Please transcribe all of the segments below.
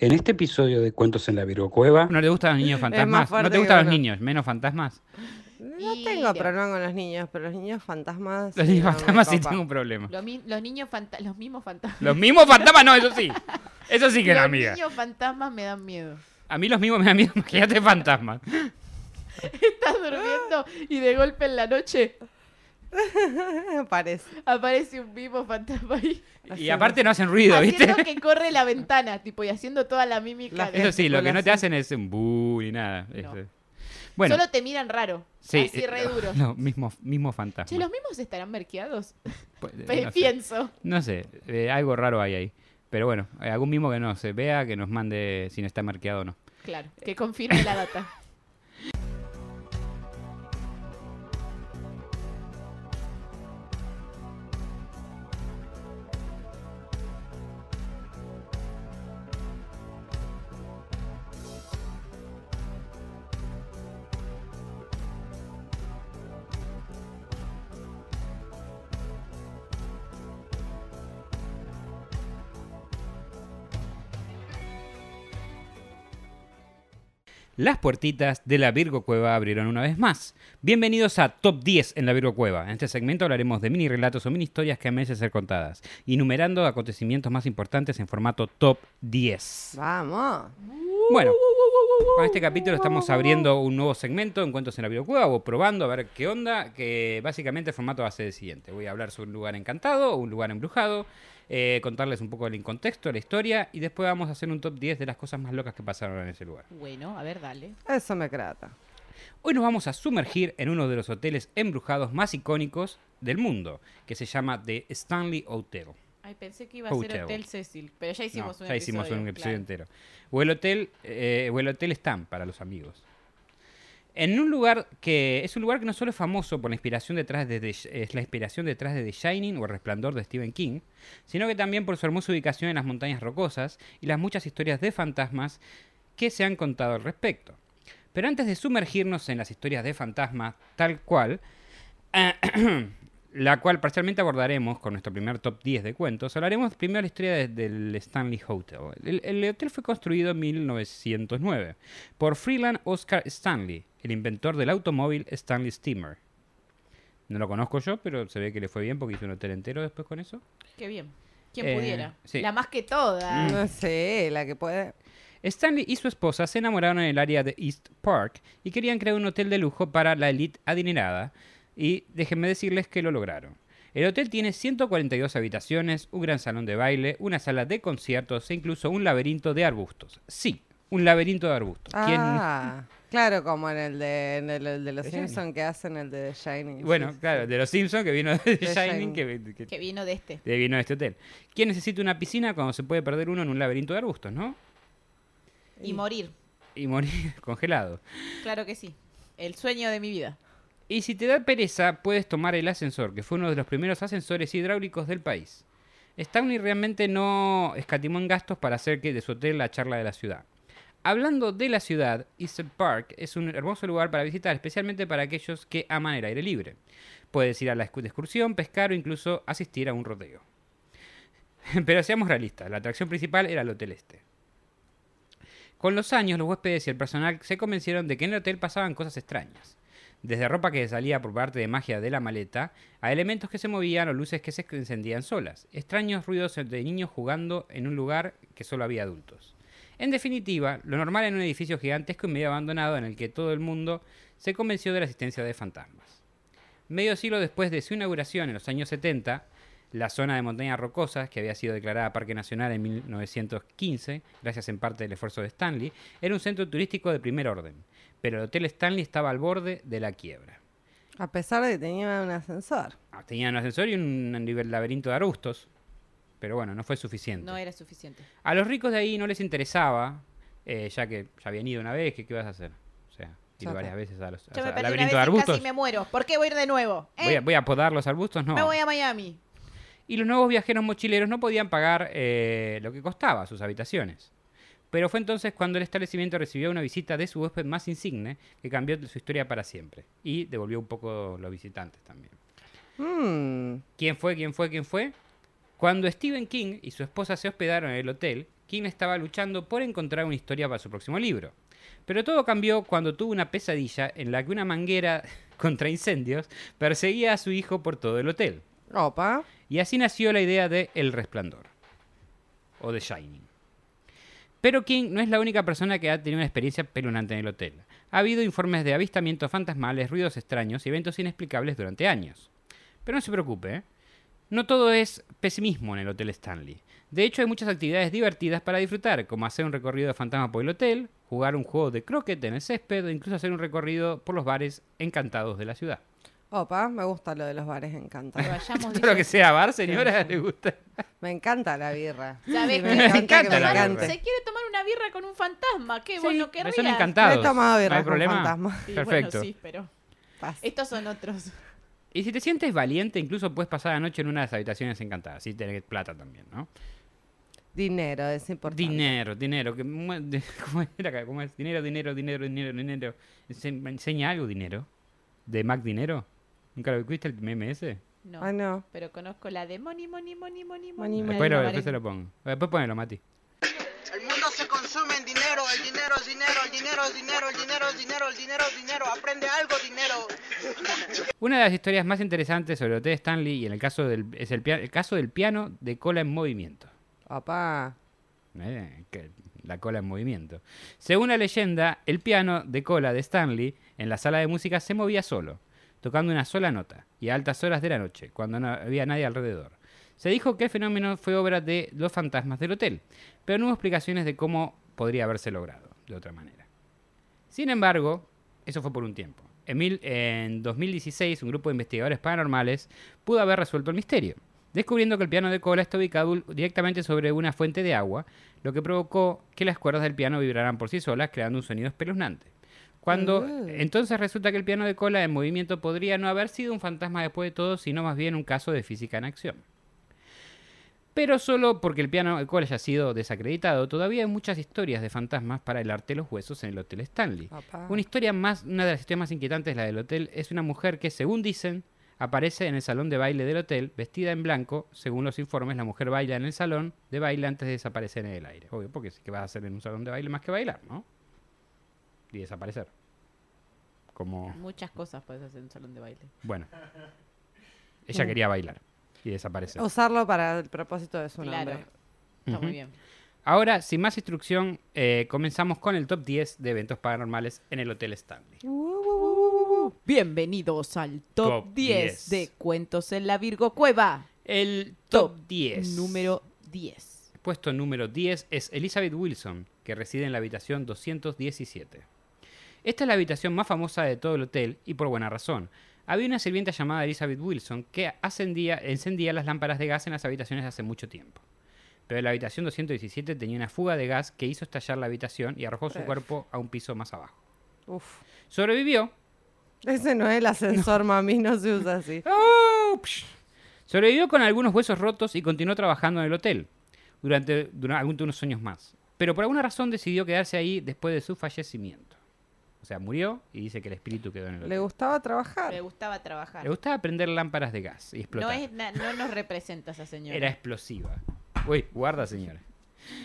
En este episodio de Cuentos en la Virgo Cueva, ¿No le gustan los niños fantasmas? ¿No te gustan los niños? Menos fantasmas. No Y- tengo problema con los niños, pero los niños fantasmas. Los niños no fantasmas sí tengo un problema. Los niños fanta- los mismos fantasmas. Los mismos fantasmas, no, eso sí. Eso sí que no, los amiga. niños fantasmas me dan miedo. A mí los mismos me dan miedo, imagínate fantasmas. Estás durmiendo y de golpe en la noche Parece. aparece un mismo fantasma ahí. Y aparte no hacen ruido, ¿viste? haciendo que corre la ventana, tipo, y haciendo toda la mímica. La de- Eso sí, lo que no te hacen es un bu ni nada. No. Este. Bueno, Solo te miran raro. sí, así eh, re duro. Los mismos, mismos fantasmas. Che, los mismos estarán merqueados. Pues, eh, no sé. Pienso. No sé, eh, algo raro hay ahí. Pero bueno, algún mismo que no se vea, que nos mande si no está marqueado o no. Claro, que confirme la data. Las puertitas de la Virgo Cueva abrieron una vez más. Bienvenidos a Top 10 en la Virgo Cueva. En este segmento hablaremos de mini relatos o mini historias que merecen ser contadas, enumerando acontecimientos más importantes en formato Top 10. Vamos. Bueno, con este capítulo estamos abriendo un nuevo segmento, Encuentros en la Virgo Cueva, o probando a ver qué onda, que básicamente el formato va a ser el siguiente. Voy a hablar sobre un lugar encantado, un lugar embrujado, eh, contarles un poco del contexto, la historia, y después vamos a hacer un top 10 de las cosas más locas que pasaron en ese lugar. Bueno, a ver, dale. Eso me trata. Hoy nos vamos a sumergir en uno de los hoteles embrujados más icónicos del mundo, que se llama The Stanley Hotel. Ay, pensé que iba a ser Hotel. Cecil, pero ya hicimos No, un ya episodio. hicimos un episodio claro. entero. O el hotel, eh, o el hotel Stan para los amigos. En un lugar que es un lugar que no solo es famoso por la inspiración detrás de The- es la inspiración detrás de The Shining o El Resplandor de Stephen King, sino que también por su hermosa ubicación en las montañas rocosas y las muchas historias de fantasmas que se han contado al respecto. Pero antes de sumergirnos en las historias de fantasmas tal cual, la cual parcialmente abordaremos con nuestro primer top 10 de cuentos, hablaremos primero de la historia de- del Stanley Hotel. El, el hotel fue construido en 1909 por Freeland Oscar Stanley, el inventor del automóvil Stanley Steamer. No lo conozco yo, pero se ve que le fue bien porque hizo un hotel entero después con eso. Qué bien. ¿Quién Eh, pudiera? sí. La más que toda. No sé, la que puede. Stanley y su esposa se enamoraron en el área de East Park y querían crear un hotel de lujo para la elite adinerada. Y déjenme decirles que lo lograron. El hotel tiene 142 habitaciones, un gran salón de baile, una sala de conciertos e incluso un laberinto de arbustos. Sí, un laberinto de arbustos. ¿Quién- Ah, claro, como en el de, en el, el de los Simpsons que hacen el de The Shining. Bueno, sí, sí. claro, de los Simpsons que vino de The Shining, Shining. que, que- Que vino de este. que vino de este hotel. ¿Quién necesita una piscina cuando se puede perder uno en un laberinto de arbustos, no? Y morir. Y morir congelado. Claro que sí. El sueño de mi vida. Y si te da pereza, puedes tomar el ascensor, que fue uno de los primeros ascensores hidráulicos del país. Stanley realmente no escatimó en gastos para hacer que de su hotel la charla de la ciudad. Hablando de la ciudad, East Park es un hermoso lugar para visitar, especialmente para aquellos que aman el aire libre. Puedes ir a la excursión, pescar o incluso asistir a un rodeo. Pero seamos realistas, la atracción principal era el hotel este. Con los años, los huéspedes y el personal se convencieron de que en el hotel pasaban cosas extrañas. Desde ropa que salía por parte de magia de la maleta, a elementos que se movían o luces que se encendían solas, extraños ruidos de niños jugando en un lugar que solo había adultos. En definitiva, lo normal en un edificio gigantesco y medio abandonado en el que todo el mundo se convenció de la existencia de fantasmas. Medio siglo después de su inauguración en los años 70, la zona de montañas rocosas, que había sido declarada Parque Nacional en 1915, gracias en parte del esfuerzo de Stanley, era un centro turístico de primer orden, pero el Hotel Stanley estaba al borde de la quiebra. A pesar de que tenía un ascensor. Ah, Tenía un ascensor y un nivel laberinto de arbustos, pero bueno, no fue suficiente. No era suficiente. A los ricos de ahí no les interesaba, eh, ya que ya habían ido una vez, que qué vas a hacer? O sea, ir varias veces a los, Yo o me sea, al perdí una laberinto vez de y arbustos. casi me muero. ¿Por qué voy a ir de nuevo? ¿Eh? Voy, a, voy a podar los arbustos, no. Me voy a Miami. Y los nuevos viajeros mochileros no podían pagar eh, lo que costaba sus habitaciones. Pero fue entonces cuando el establecimiento recibió una visita de su huésped más insigne, que cambió su historia para siempre. Y devolvió un poco los visitantes también. Mm, ¿Quién fue? ¿Quién fue? ¿Quién fue? Cuando Stephen King y su esposa se hospedaron en el hotel, King estaba luchando por encontrar una historia para su próximo libro. Pero todo cambió cuando tuvo una pesadilla en la que una manguera contra incendios perseguía a su hijo por todo el hotel. Opa. Y así nació la idea de El Resplandor. O The Shining. Pero King no es la única persona que ha tenido una experiencia pelunante en el hotel. Ha habido informes de avistamientos fantasmales, ruidos extraños y eventos inexplicables durante años. Pero no se preocupe, ¿eh? no todo es pesimismo en el Hotel Stanley. De hecho, hay muchas actividades divertidas para disfrutar, como hacer un recorrido de fantasma por el hotel, jugar un juego de croquet en el césped o incluso hacer un recorrido por los bares encantados de la ciudad. Opa, me gusta lo de los bares Que encantados. vayamos Todo lo que dice- sea bar, señora, le gusta. Me encanta la birra. ¿Sabes Sí, qué? me Me encanta, encanta que me la birra. encante. Se quiere tomar una birra con un fantasma. ¿Qué? ¿Vos Sí, no me querrías? son No encantados. he tomado ¿No birra hay con problema? fantasma. Sí, Perfecto. Bueno, sí, pero Paz. estos son otros. Y si te sientes valiente, incluso puedes pasar la noche en una de las habitaciones encantadas. Si tenés plata también, ¿no? Dinero, es importante. Dinero, dinero. Que, mu- de- ¿Cómo era acá? ¿Cómo es? Dinero, dinero, dinero, dinero, dinero. Ense- ¿Me enseña algo dinero? ¿De Mac Dinero? ¿Nunca lo viste el meme ese? No. Ay, no. Pero conozco la de money, money, money, money, Money, money. money. Después, lo, después se lo pongo. Después ponelo, Mati. El mundo se consume en dinero, el dinero es dinero, el dinero es dinero, el dinero es dinero, el dinero es dinero, aprende algo, dinero. Una de las historias más interesantes sobre el Hotel Stanley y en el caso del, es el, el caso del piano de cola en movimiento. Opa. Eh, que- la cola en movimiento. Según la leyenda, el piano de cola de Stanley en la sala de música se movía solo, tocando una sola nota, y a altas horas de la noche, cuando no había nadie alrededor. Se dijo que el fenómeno fue obra de los fantasmas del hotel, pero no hubo explicaciones de cómo podría haberse logrado de otra manera. Sin embargo, eso fue por un tiempo. En, mil- en 2016, un grupo de investigadores paranormales pudo haber resuelto el misterio, descubriendo que el piano de cola está ubicado directamente sobre una fuente de agua, lo que provocó que las cuerdas del piano vibraran por sí solas, creando un sonido espeluznante. Cuando Uh. entonces resulta que el piano de cola en movimiento podría no haber sido un fantasma después de todo, sino más bien un caso de física en acción. Pero solo porque el piano de cola haya sido desacreditado, todavía hay muchas historias de fantasmas para helarte los huesos en el Hotel Stanley. Opa. Una historia más, una de las historias más inquietantes, la del hotel, es una mujer que, según dicen, aparece en el salón de baile del hotel, vestida en blanco. Según los informes, la mujer baila en el salón de baile antes de desaparecer en el aire. Obvio, porque sí que vas a hacer en un salón de baile más que bailar, ¿no? Y desaparecer. Como, Muchas cosas puedes hacer en un salón de baile. bueno. Ella quería bailar y desaparecer. Usarlo para el propósito de su Claro. nombre. Está Ujú. muy bien. Ahora, sin más instrucción, eh, comenzamos con el top 10 de eventos paranormales en el Hotel Stanley. Bienvenidos al top, Top 10, 10. de Cuentos en la Virgo Cueva. El top 10. Número 10. Puesto número 10 es Elizabeth Wilson, que reside en la habitación 217. Esta es la habitación más famosa de todo el hotel y por buena razón. Había una sirvienta llamada Elizabeth Wilson que ascendía- encendía las lámparas de gas en las habitaciones hace mucho tiempo. Pero la habitación 217 tenía una fuga de gas que hizo estallar la habitación y arrojó su Uf. cuerpo a un piso más abajo. Uf. Sobrevivió. Ese no es el ascensor, mami, no se usa así. ¡Oh! Sobrevivió con algunos huesos rotos y continuó trabajando en el hotel durante, durante unos años más. Pero por alguna razón decidió quedarse ahí después de su fallecimiento. O sea, murió y dice que el espíritu quedó en el hotel. Le gustaba trabajar. gustaba trabajar. Le gustaba prender lámparas de gas y No, explotar. es, na- no nos representa esa señora. Era explosiva. Uy, guarda, señora.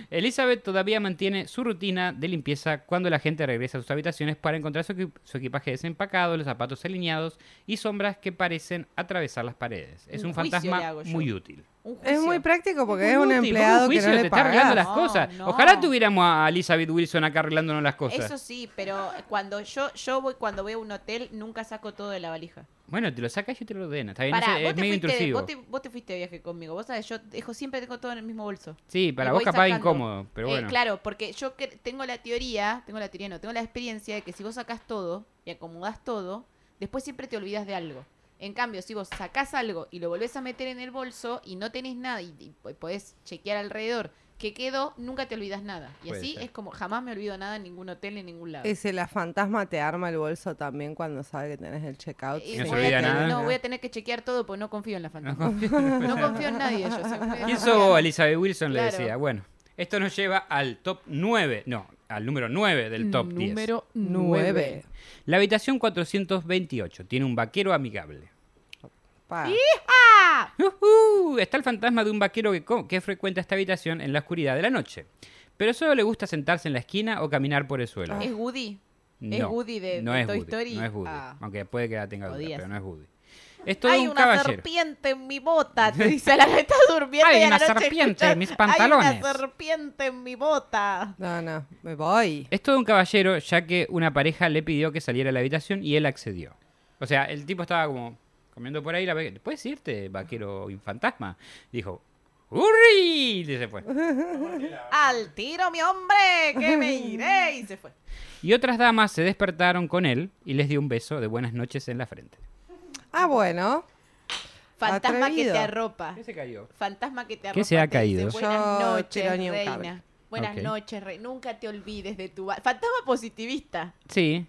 Elizabeth todavía mantiene su rutina de limpieza cuando la gente regresa a sus habitaciones para encontrar su, equi- su equipaje desempacado, los zapatos alineados y sombras que parecen atravesar las paredes. Es Un le fantasma muy útil. Un Es muy práctico porque es un útil, empleado un que no te está arreglando las No, cosas. no. Ojalá tuviéramos a Elizabeth Wilson acá arreglándonos las cosas. Eso sí, pero cuando yo yo voy cuando voy a un hotel nunca saco todo de la valija. Bueno, te lo sacas y te lo ordena. Está bien, Pará, es te medio fuiste, intrusivo. vos, te, vos te fuiste de viaje conmigo. Vos sabés, yo dejo, siempre tengo todo en el mismo bolso. Sí, para vos capaz sacando. incómodo, pero Eh, bueno. claro, porque yo que- tengo la teoría, tengo la teoría, no, tengo la experiencia de que si vos sacás todo y acomodás todo, después siempre te olvidas de algo. En cambio, si vos sacás algo y lo volvés a meter en el bolso y no tenés nada y, y po- podés chequear alrededor que quedó, nunca te olvidas nada. Y Puede así ser. es como jamás me olvido nada en ningún hotel ni en ningún lado. Y si la fantasma te arma el bolso también cuando sabe que tenés el checkout. Y No se voy a olvida tener- nada. No, voy a tener que chequear todo porque no confío en la No fantasma. confío- No confío en nadie. Yo soy muy ¿Quién desconfiada. sos vos, Elizabeth Wilson? Le decía. Bueno, esto nos lleva al top 9. No, al número 9 del top 10. Número Nueve. 9. La habitación 428 tiene un vaquero amigable. Pa. ¡Uhú! Está el fantasma de un vaquero que, frecuenta esta habitación en la oscuridad de la noche. pero solo le gusta sentarse en la esquina o caminar por el suelo. Es Woody. No, ¿Es Woody de- no de es Toy Woody, Story? No es Woody, Ah. aunque puede que la tenga duda, Podía pero no es Woody. Es todo Hay un una caballero. serpiente en mi bota, te dice la que está durmiendo Hay y a la una noche serpiente en mis Hay pantalones". una serpiente en mi bota. No, no, me voy. Es todo un caballero, ya que una pareja le pidió que saliera a la habitación y él accedió. O sea, el tipo estaba como comiendo por ahí, la ve- ¿puedes irte, vaquero fantasma? Dijo, ¡Hurri! Y se fue. Al tiro, mi hombre, que me iré. Y se fue. Y otras damas se despertaron con él y les dio un beso de buenas noches en la frente. Ah, bueno. Fantasma Atrevido. que te arropa. ¿Qué se cayó? Fantasma que te ¿Qué arropa. se ha te dice, caído? Buenas Yo noches, tironía un cable. reina. Buenas Ok. noches, rey. Nunca te olvides de tu... ba- Fantasma positivista. Sí.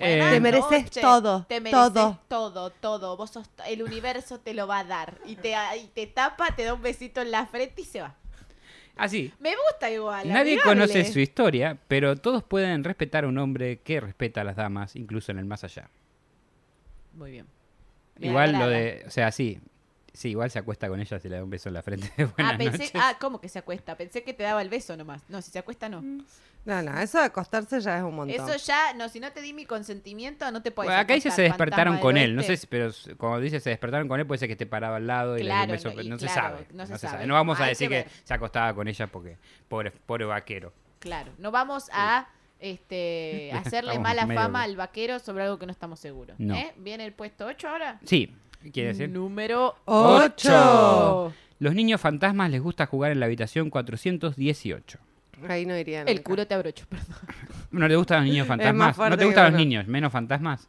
Eh, Te mereces todo, Te mereces todo. todo, todo. Vos sos, el universo te lo va a dar. Y te, y te tapa, te da un besito en la frente y se va. así. Me gusta igual. Nadie amigable. conoce su historia, pero todos pueden respetar a un hombre que respeta a las damas, incluso en el más allá. Muy bien. Me igual lo de, o sea, sí, sí, igual se acuesta con ella si le da un beso en la frente. Buenas Ah, pensé, noches. ah, ¿cómo que se acuesta? Pensé que te daba el beso nomás. No, si se acuesta, no. No, no, eso de acostarse ya es un montón. Eso ya, no, si no te di mi consentimiento, no te puedes Bueno, acá dice se despertaron con él. No sé si, pero cuando dice se despertaron con él, puede ser que esté parado al lado y le dio un beso, no, pero y no se claro, sabe. no se sabe. No vamos a decir que se acostaba con ella porque pobre, pobre vaquero. Claro, no vamos a este, hacerle Estamos mala fama al vaquero sobre algo que no estamos seguros. No. ¿eh? ¿Viene el puesto 8 ahora? Sí, ¿qué quiere decir? Número ¡Ocho! Los niños fantasmas les gusta jugar en la habitación 418. Ahí no iría El nunca. culo te abrocho, perdón. ¿No le gustan los niños fantasmas? ¿No te gustan los uno. niños? ¿Menos fantasmas?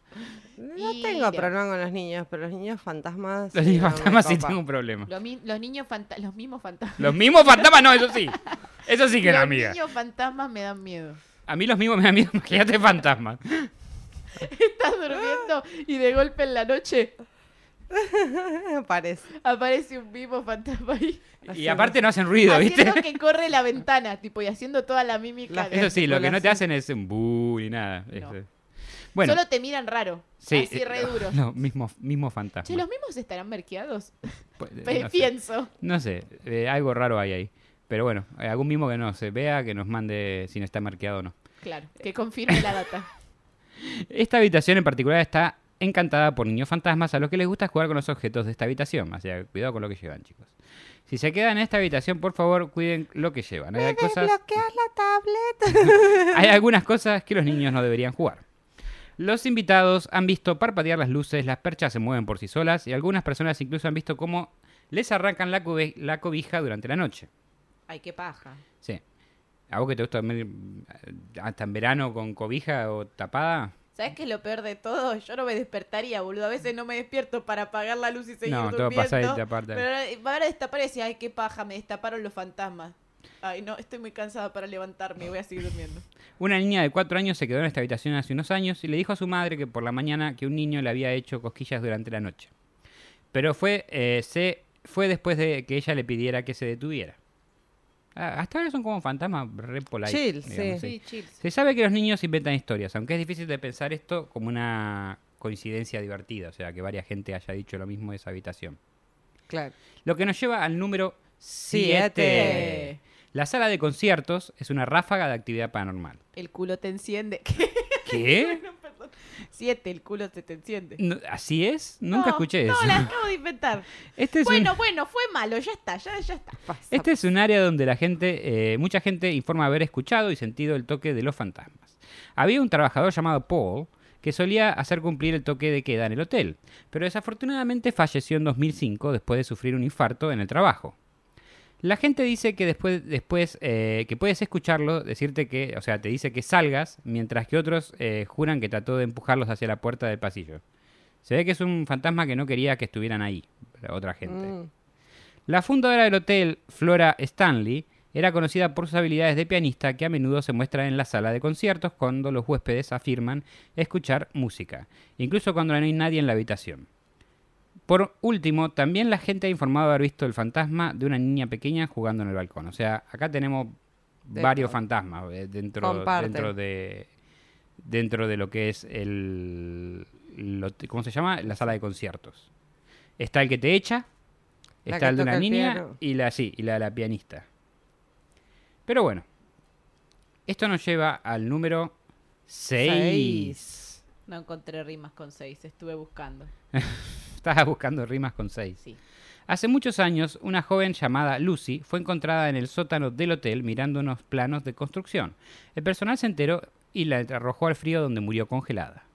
No Y tengo problema con los niños, pero los niños fantasmas. Los niños no fantasmas sí tengo un problema. Los, mi- los niños los mismos fantasmas. Los mismos fantasmas, no, eso sí. Eso sí que no, los amiga. niños fantasmas me dan miedo. A mí los mismos me dan miedo, imagínate fantasmas. Estás durmiendo y de golpe en la noche Parece. aparece un mismo fantasma ahí. Y aparte no hacen ruido, ¿viste? haciendo que corre la ventana, tipo, y haciendo toda la mímica. La- de- Eso sí, lo que no te hacen es un bu ni nada. No. Eso. Bueno, Solo te miran raro. sí, así eh, re duros. Los mismos, mismos fantasmas. Che, los mismos estarán merqueados. Pues, no sé. Pienso. No sé, eh, algo raro hay ahí. Pero bueno, eh, algún mismo que no se vea, que nos mande si no está marqueado o no. Claro, que confirme la data. Esta habitación en particular está encantada por niños fantasmas a los que les gusta jugar con los objetos de esta habitación. O sea, cuidado con lo que llevan, chicos. Si se quedan en esta habitación, por favor, cuiden lo que llevan. Hay, cosas, ¿Desbloqueas la tablet? hay algunas cosas que los niños no deberían jugar. Los invitados han visto parpadear las luces, las perchas se mueven por sí solas y algunas personas incluso han visto cómo les arrancan la, la cobija durante la noche. Ay, qué paja. Sí. ¿A vos que te gusta dormir eh, hasta en verano con cobija o tapada? ¿Sabes qué es lo peor de todo? Yo no me despertaría, boludo. A veces no me despierto para apagar la luz y seguir No, durmiendo. pasar y te aparta. Pero van a destapar y decir, ay, qué paja, me destaparon los fantasmas. Ay, no, estoy muy cansada para levantarme, voy a seguir durmiendo. Una niña de cuatro años se quedó en esta habitación hace unos años y le dijo a su madre que por la mañana que un niño le había hecho cosquillas durante la noche. Pero fue, eh, se, fue después de que ella le pidiera que se detuviera. Hasta ahora son como fantasmas re polite, Chill, digamos, sí. Sí, chills. Se sabe que los niños inventan historias, aunque es difícil de pensar esto como una coincidencia divertida, o sea, que varias gente haya dicho lo mismo de esa habitación. Claro. Lo que nos lleva al número 7. Siete. La sala de conciertos es una ráfaga de actividad paranormal. El culo te enciende. ¿Qué? No. Siete, el culo se te enciende. No, ¿Así es? Nunca No, escuché no, eso. la acabo de inventar. Este es, Bueno, un, bueno, fue malo, ya está, ya, ya está. Pasa. este es un área donde la gente, eh, mucha gente informa haber escuchado y sentido el toque de los fantasmas. Había un trabajador llamado Paul que solía hacer cumplir el toque de queda en el hotel, pero desafortunadamente falleció en 2005 después de sufrir un infarto en el trabajo. La gente dice que después, después eh, que puedes escucharlo, decirte que, o sea, te dice que salgas, mientras que otros eh, juran que trató de empujarlos hacia la puerta del pasillo. Se ve que es un fantasma que no quería que estuvieran ahí, la otra gente. Mm. La fundadora del hotel, Flora Stanley, era conocida por sus habilidades de pianista que a menudo se muestran en la sala de conciertos cuando los huéspedes afirman escuchar música, incluso cuando no hay nadie en la habitación. Por último, también la gente ha informado haber visto el fantasma de una niña pequeña jugando en el balcón. O sea, acá tenemos De varios todo. fantasmas eh, dentro, dentro de dentro de lo que es el lo- ¿cómo se llama? La sala de conciertos. Está el que te echa, La está el de una niña piano. y la sí, y la de la pianista. Pero bueno, Esto nos lleva al número 6. Seis. No encontré rimas con seis, estuve buscando. Estaba buscando rimas con 6. Sí. Hace muchos años, una joven llamada Lucy fue encontrada en el sótano del hotel mirando unos planos de construcción. El personal se enteró y la arrojó al frío donde murió congelada.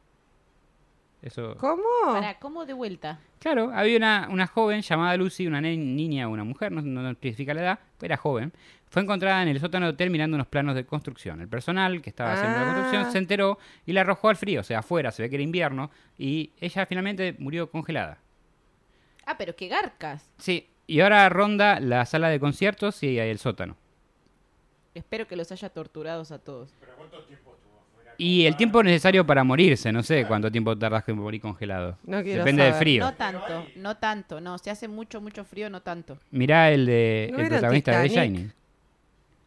Eso. ¿Cómo? Para, ¿cómo de vuelta? Claro, había una, una joven llamada Lucy, una niña o una mujer, no, no, no especifica la edad, pero era joven. Fue encontrada en el sótano del hotel mirando unos planos de construcción. El personal que estaba haciendo la Ah. construcción se enteró y la arrojó al frío, o sea, afuera, se ve que era invierno, y ella finalmente murió congelada. Ah, pero qué garcas. Sí, y ahora ronda la sala de conciertos y el sótano. Espero que los haya torturados a todos. Y el tiempo necesario para morirse, no sé cuánto tiempo tardas en morir congelado. No quiero Depende del frío. No tanto, no tanto. No, si hace mucho, mucho frío, no tanto. Mirá el de ¿No el protagonista de The? Shining.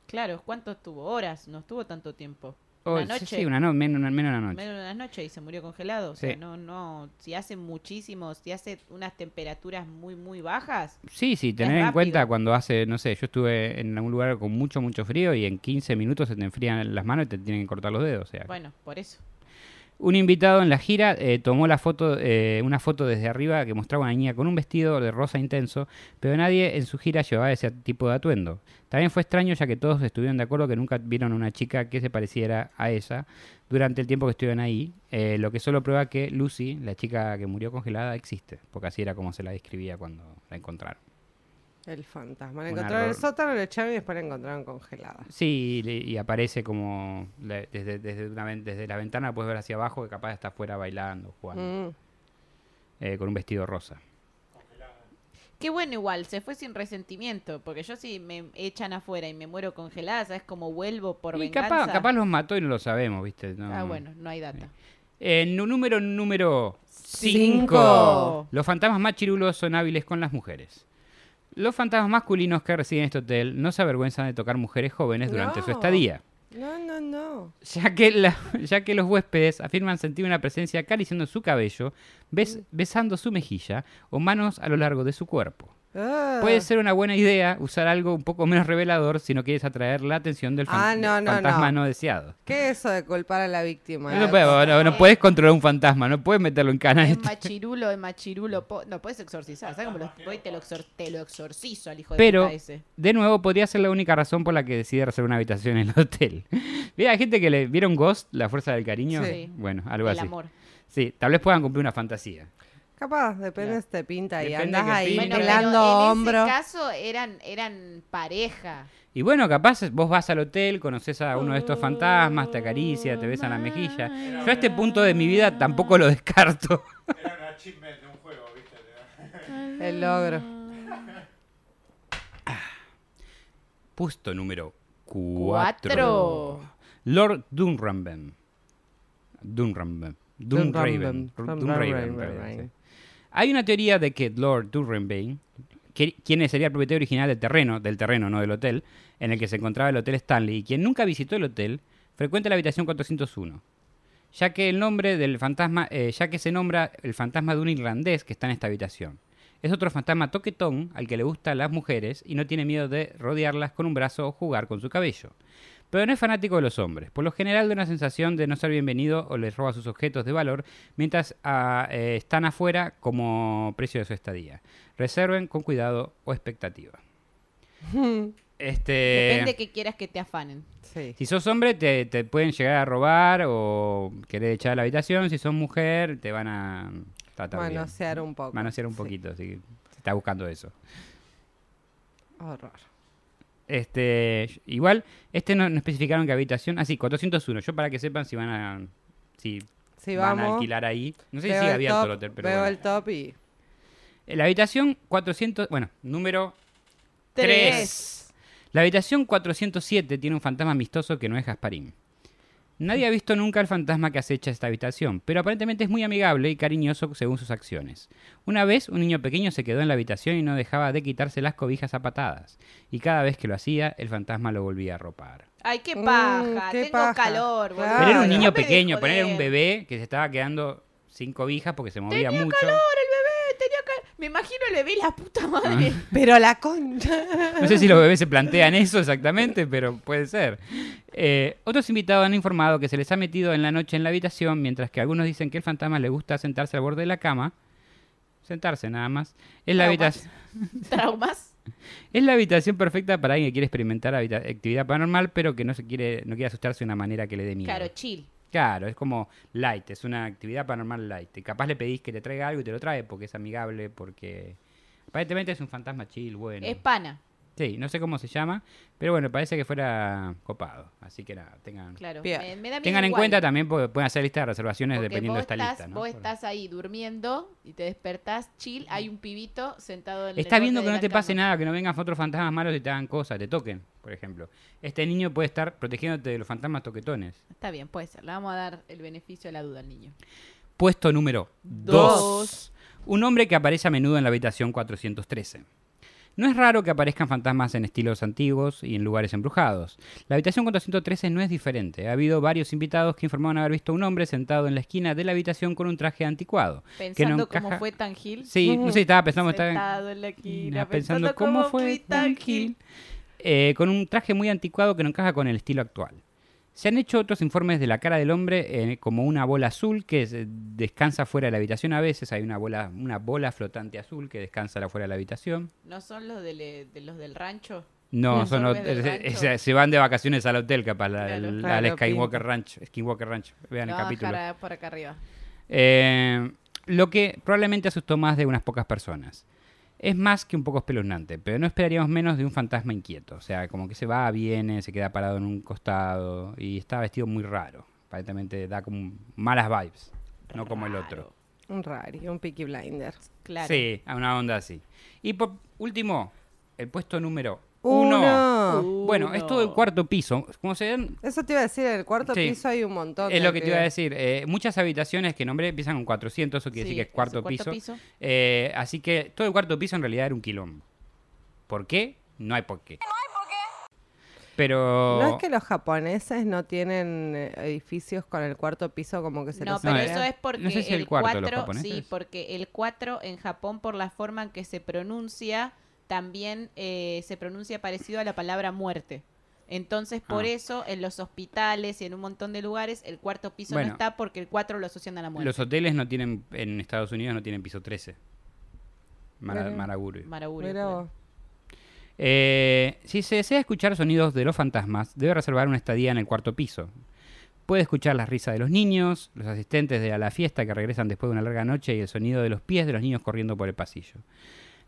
Claro, ¿cuánto estuvo? Horas, no estuvo tanto tiempo. Oh, una noche. sí, una no- menos, una- menos una noche. Menos una noche y se murió congelado. O sea, Sí. no, no. Si hace muchísimo, si hace unas temperaturas muy, muy bajas. Sí, sí, tener en cuenta cuando hace, no sé, yo estuve en algún lugar con mucho, mucho frío y en 15 minutos se te enfrían las manos y te tienen que cortar los dedos. O sea, Bueno, por eso. Un invitado en la gira eh, tomó la foto, eh, una foto desde arriba que mostraba a una niña con un vestido de rosa intenso, pero nadie en su gira llevaba ese tipo de atuendo. También fue extraño ya que todos estuvieron de acuerdo que nunca vieron a una chica que se pareciera a ella durante el tiempo que estuvieron ahí, eh, lo que solo prueba que Lucy, la chica que murió congelada, existe, porque así era como se la describía cuando la encontraron. El fantasma. Un encontraron en el sótano, lo echaron y después la encontraron congelada. Sí, y, le- y aparece como desde, desde, una ven- desde la ventana, puedes ver hacia abajo que capaz está afuera bailando, jugando, Mm. eh, con un vestido rosa. Qué bueno igual, se fue sin resentimiento. Porque yo si me echan afuera y me muero congelada, ¿sabes cómo vuelvo por y venganza? capaz, capaz los mató y no lo sabemos, ¿viste? No. Ah, bueno, no hay data. Eh, número número Cinco. 5. Los fantasmas más chirulos son hábiles con las mujeres. Los fantasmas masculinos que residen en este hotel no se avergüenzan de tocar mujeres jóvenes durante su estadía, No, no, no. ya que, la- ya que los huéspedes afirman sentir una presencia acariciando su cabello, bes- besando su mejilla o manos a lo largo de su cuerpo. Ah. Puede ser una buena idea usar algo un poco menos revelador si no quieres atraer la atención del fan- Ah, no, no, fantasma no. no deseado. ¿Qué es eso de culpar a la víctima? No, puedes, no, no puedes controlar un fantasma, no puedes meterlo en cana. Es machirulo, es machirulo. no, puedes exorcizar. ¿Sabes cómo lo, voy y te lo, exor- te lo exorcizo al hijo de Pero, puta ese? de nuevo, podría ser la única razón por la que decide reservar una habitación en el hotel. Mira, hay gente que le vieron Ghost, la fuerza del cariño. Sí. Bueno, algo El así. amor. Sí, tal vez puedan cumplir una fantasía. Capaz, depende si te pinta y Depende andas que ahí. Bueno, pero pelando en hombro. ese caso eran, eran pareja. Y bueno, capaz vos vas al hotel, conoces a uno de estos fantasmas, te acaricia, te besa en la mejilla. Yo a este punto de mi vida tampoco lo descarto. Era un achievement de un juego, ¿viste? El logro. Puesto número 4. Cuatro. Lord Dunramben. Dunramben. Dunraven. Dunraven. Dunraven, Dunraven. sí. Hay una teoría de que Lord que- quien sería el propietario original del terreno, del terreno, no del hotel, en el que se encontraba el Hotel Stanley, y quien nunca visitó el hotel, frecuenta la habitación 401. Ya que el nombre del fantasma, eh, ya que se nombra el fantasma de un irlandés que está en esta habitación. Es otro fantasma toquetón al que le gustan las mujeres y no tiene miedo de rodearlas con un brazo o jugar con su cabello. Pero no es fanático de los hombres. Por lo general da una sensación de no ser bienvenido o les roba sus objetos de valor mientras ah, eh, están afuera como precio de su estadía. Reserven con cuidado o expectativa. Este, Depende que quieras que te afanen. Sí. si sos hombre te, te pueden llegar a robar o querer echar a la habitación. Si sos mujer te van a tratar bien. Manosear un poco. Manosear un Sí. poquito, así que se está buscando eso. Horror. Este, igual, este no, no especificaron qué habitación. Ah, sí, 401. Yo para que sepan si van a si Si van a vamos. alquilar ahí. No sé si veo sigue el abierto top, el hotel, pero Veo bueno. el top y. La habitación 400, bueno, número Tres. 3. La habitación 407 tiene un fantasma amistoso que no es Gasparín. Nadie ha visto nunca el fantasma que acecha esta habitación, pero aparentemente es muy amigable y cariñoso según sus acciones. Una vez, un niño pequeño se quedó en la habitación y no dejaba de quitarse las cobijas a patadas, y cada vez que lo hacía, el fantasma lo volvía a ropar. Ay, qué Mm, paja. qué Tengo paja. calor. Claro. Pero era un niño pequeño, joder. poner un bebé que se estaba quedando sin cobijas porque se movía Tenía mucho. calor el bebé. Me imagino el bebé y la puta madre. Pero la concha. No sé si los bebés se plantean eso exactamente, pero puede ser. Eh, otros invitados han informado que se les ha metido en la noche en la habitación, mientras que algunos dicen que el fantasma le gusta sentarse al borde de la cama. Sentarse nada más. Es la, habitación, Traumas. es la habitación perfecta para alguien que quiere experimentar actividad paranormal, pero que no se quiere, no quiere asustarse de una manera que le dé miedo. Claro, chill. Claro, es como light, es una actividad paranormal light. Capaz le pedís que te traiga algo y te lo trae porque es amigable, porque aparentemente es un fantasma chill, bueno. Es pana. Sí, no sé cómo se llama, pero bueno, parece que fuera copado. Así que nada, tengan, Claro. Bien. Me, me da miedo tengan en igual, cuenta también, porque pueden hacer lista de reservaciones porque dependiendo de esta estás, lista. ¿no? Vos Por- estás ahí durmiendo y te despertás chill. Hay un pibito sentado en el Estás borde viendo que no te pase nada, que no vengan otros fantasmas malos y te hagan cosas, te toquen, por ejemplo. Este niño puede estar protegiéndote de los fantasmas toquetones. Está bien, puede ser. Le vamos a dar el beneficio de la duda al niño. Puesto número Dos. 2. Un hombre que aparece a menudo en la habitación 413. No es raro que aparezcan fantasmas en estilos antiguos y en lugares embrujados. La habitación 413 no es diferente. Ha habido varios invitados que informaron haber visto a un hombre sentado en la esquina de la habitación con un traje anticuado. que no Pensando cómo encaja- fue tan Gil. Sí, no sé, estaba pensando, estaba en la esquina, pensando cómo fue tan Gil. Eh, con un traje muy anticuado que no encaja con el estilo actual. Se han hecho otros informes de la cara del hombre eh, como una bola azul que se- descansa fuera de la habitación a veces. Hay una bola, una bola flotante azul que descansa afuera de la habitación. ¿No son los, de, los del rancho? No, Los son del eh, rancho. se, se van de vacaciones al hotel, capaz, Claro. Claro, al Skywalker. Ranch. Skinwalker Ranch. Vean Lo el capítulo. por acá arriba. Eh, lo que probablemente asustó más de unas pocas personas. Es más que un poco espeluznante, pero no esperaríamos menos de un fantasma inquieto. O sea, como que se va, viene, se queda parado en un costado y está vestido muy raro. Aparentemente da como malas vibes, no como el otro. Un rari, un Peaky Blinder. Claro. Sí, a una onda así. Y por último, el puesto número Uno. uno. Bueno, es todo el cuarto piso. Como se ven, Eso te iba a decir, en el cuarto Sí. piso hay un montón. es lo que te iba a decir. eh, muchas habitaciones que nombré empiezan con 400, eso quiere Sí, decir que es cuarto, piso. piso. Eh, así que todo el cuarto piso en realidad era un quilombo. ¿Por qué? No hay por qué. Pero... No es que los japoneses no tienen eh, edificios con el cuarto piso como que se No, los pero No, eso es porque no sé si el el cuarto de los 4, japoneses. sí, porque el 4 en Japón por la forma en que se pronuncia también eh, se pronuncia parecido a la palabra muerte. Entonces, por Ah. eso en los hospitales y en un montón de lugares el cuarto piso Bueno. no está porque el 4 lo asocian a la muerte. Los hoteles no tienen, en Estados Unidos no tienen piso 13. Mara- Mira. Maraguri. Claro. vos. Eh, si se desea escuchar sonidos de los fantasmas, debe reservar una estadía en el cuarto piso. Puede escuchar las risas de los niños, los asistentes de a la fiesta que regresan después de una larga noche y el sonido de los pies de los niños corriendo por el pasillo.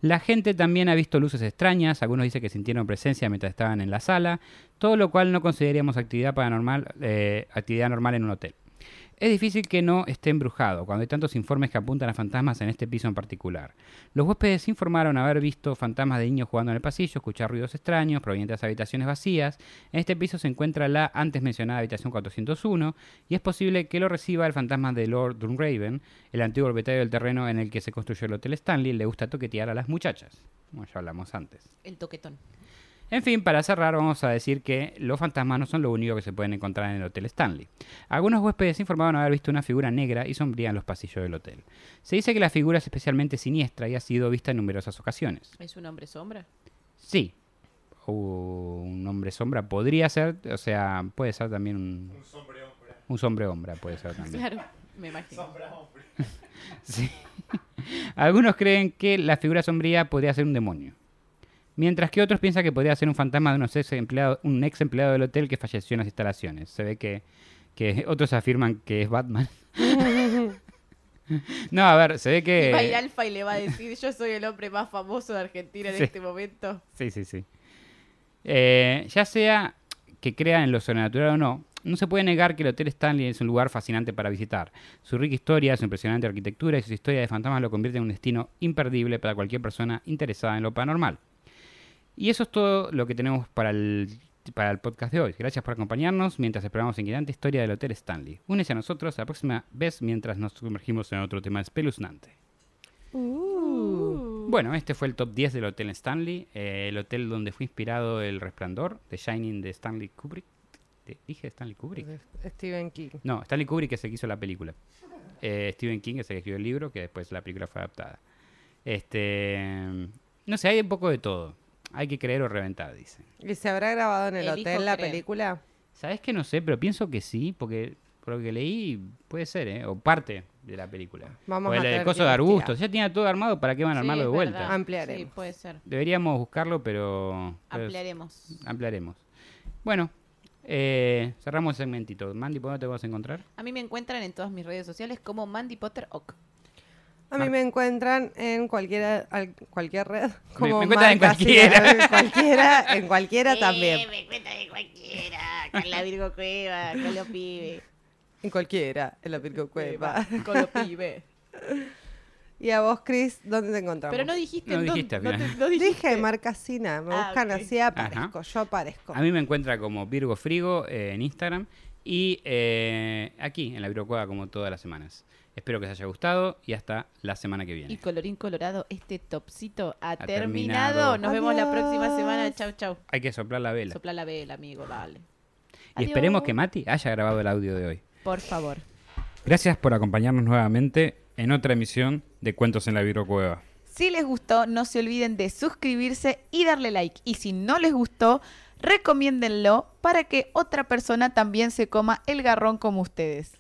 La gente también ha visto luces extrañas, algunos dicen que sintieron presencia mientras estaban en la sala, todo lo cual no consideraríamos actividad paranormal, eh, actividad normal en un hotel. Es difícil que no esté embrujado cuando hay tantos informes que apuntan a fantasmas en este piso en particular. Los huéspedes informaron haber visto fantasmas de niños jugando en el pasillo, escuchar ruidos extraños provenientes de habitaciones vacías. En este piso se encuentra la antes mencionada habitación 401 y es posible que lo reciba el fantasma de Lord Dunraven, el antiguo propietario del terreno en el que se construyó el Hotel Stanley. Le gusta toquetear a las muchachas, como ya hablamos antes. El toquetón. En fin, para cerrar vamos a decir que los fantasmas no son lo único que se pueden encontrar en el Hotel Stanley. Algunos huéspedes informaron haber visto una figura negra y sombría en los pasillos del hotel. Se dice que la figura es especialmente siniestra y ha sido vista en numerosas ocasiones. ¿Es un hombre sombra? Sí, o un hombre sombra podría ser, o sea, puede ser también un, Un sombre hombre. un sombre hombra, puede ser también. Claro, me imagino. Sombra hombre. Sí. Algunos creen que la figura sombría podría ser un demonio. Mientras que otros piensan que podría ser un fantasma de unos ex empleado, un ex empleado del hotel que falleció en las instalaciones. Se ve que, que otros afirman que es Batman. no, a ver, se ve que... Y va a ir Alfa y le va a decir, yo soy el hombre más famoso de Argentina en Sí. este momento. Sí, sí, sí. Eh, ya sea que crea en lo sobrenatural o no, no se puede negar que el Hotel Stanley es un lugar fascinante para visitar. Su rica historia, su impresionante arquitectura y su historia de fantasmas lo convierte en un destino imperdible para cualquier persona interesada en lo paranormal. Y eso es todo lo que tenemos para el, para el podcast de hoy. Gracias por acompañarnos mientras exploramos la inquietante historia del Hotel Stanley. Únese a nosotros la próxima vez mientras nos sumergimos en otro tema espeluznante. Uh. Bueno, este fue el top 10 del Hotel Stanley, eh, el hotel donde fue inspirado El Resplandor, The Shining de Stanley Kubrick. ¿Te dije Stanley Kubrick? Stephen King. No, Stanley Kubrick es el que hizo la película. Eh, Stephen King es el que escribió el libro, que después la película fue adaptada. Este, no sé, hay un poco de todo. Hay que creer o reventar, dice. ¿Y se habrá grabado en el Elijo hotel la creer. película? ¿Sabes que no sé? Pero pienso que sí, porque por lo que leí puede ser, ¿eh? O parte de la película. Vamos o a el, el tener coso de arbustos. Ya tenía todo armado, ¿para qué van a Sí, armarlo de vuelta? verdad. Ampliaremos. Sí, puede ser. Deberíamos buscarlo, pero... pero Ampliaremos. ampliaremos. Bueno, eh, cerramos el segmentito. Mandy, ¿por dónde te vas a encontrar? A mí me encuentran en todas mis redes sociales como Mandy Potter Ock. A mí Mar- me encuentran en cualquiera, al- cualquier red. Me- Como me encuentran en cualquiera. En cualquiera, en cualquiera también. me encuentran en cualquiera. Con la Virgo Cueva, con los pibes. En cualquiera, en la Virgo Cueva. Con los pibes. Y a vos, Chris, ¿dónde te encontramos? Pero no dijiste No dijiste no final. te- no dijiste. Dije Marcasina, me Ah, buscan así, aparezco, yo aparezco. A mí me encuentra como Virgo Frigo eh, en Instagram y eh, aquí en la Virocueva como todas las semanas. Espero que les haya gustado y hasta la semana que Y viene. colorín colorado, este topcito ha, Ha terminado. terminado. Nos vemos la próxima semana. Chau, chau. Hay que soplar la vela. Sopla la vela, amigo, dale. Y esperemos que Mati haya grabado el audio de hoy. Por favor. Gracias por acompañarnos nuevamente en otra emisión de Cuentos en la Virocueva. Si les gustó, no se olviden de suscribirse y darle like. Y si no les gustó, recomiéndenlo para que otra persona también se coma el garrón como ustedes.